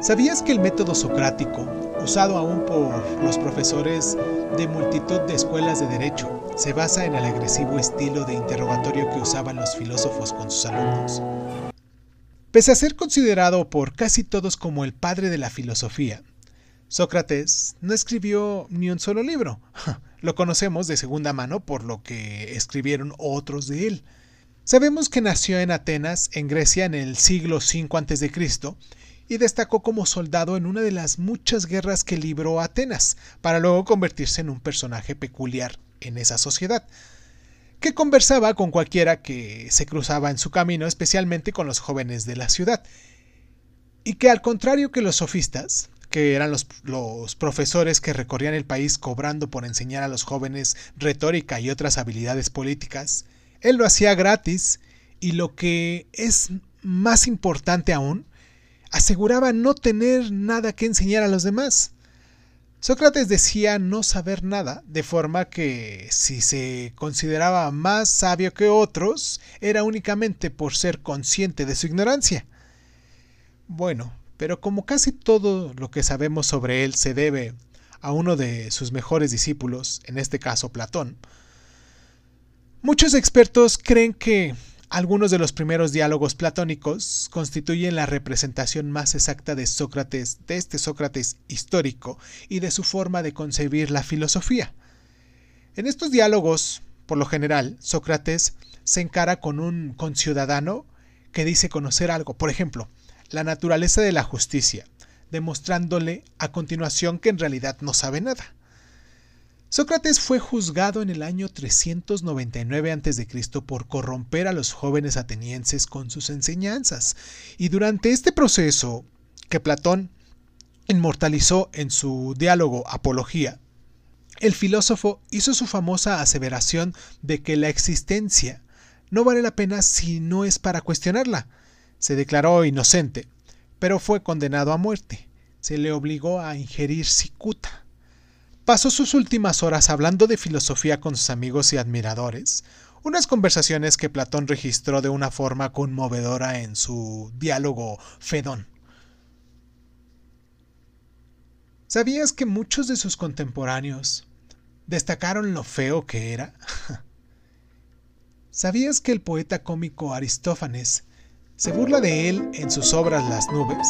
¿Sabías que el método socrático, usado aún por los profesores de multitud de escuelas de derecho, se basa en el agresivo estilo de interrogatorio que usaban los filósofos con sus alumnos? Pese a ser considerado por casi todos como el padre de la filosofía, Sócrates no escribió ni un solo libro. Lo conocemos de segunda mano por lo que escribieron otros de él. Sabemos que nació en Atenas, en Grecia, en el siglo V a.C., y destacó como soldado en una de las muchas guerras que libró Atenas, para luego convertirse en un personaje peculiar en esa sociedad, que conversaba con cualquiera que se cruzaba en su camino, especialmente con los jóvenes de la ciudad, y que al contrario que los sofistas, que eran los, los, profesores que recorrían el país cobrando por enseñar a los jóvenes retórica y otras habilidades políticas, él lo hacía gratis y lo que es más importante aún, aseguraba no tener nada que enseñar a los demás. Sócrates decía no saber nada, de forma que si se consideraba más sabio que otros, era únicamente por ser consciente de su ignorancia. Bueno, pero como casi todo lo que sabemos sobre él se debe a uno de sus mejores discípulos, en este caso Platón, muchos expertos creen que algunos de los primeros diálogos platónicos constituyen la representación más exacta de Sócrates, de este Sócrates histórico y de su forma de concebir la filosofía. En estos diálogos, por lo general, Sócrates se encara con un conciudadano que dice conocer algo, por ejemplo, la naturaleza de la justicia, demostrándole a continuación que en realidad no sabe nada. Sócrates fue juzgado en el año 399 a.C. por corromper a los jóvenes atenienses con sus enseñanzas, y durante este proceso, que Platón inmortalizó en su diálogo Apología, el filósofo hizo su famosa aseveración de que la existencia no vale la pena si no es para cuestionarla. Se declaró inocente, pero fue condenado a muerte. Se le obligó a ingerir cicuta pasó sus últimas horas hablando de filosofía con sus amigos y admiradores, unas conversaciones que Platón registró de una forma conmovedora en su diálogo Fedón. ¿Sabías que muchos de sus contemporáneos destacaron lo feo que era? ¿Sabías que el poeta cómico Aristófanes se burla de él en sus obras Las nubes?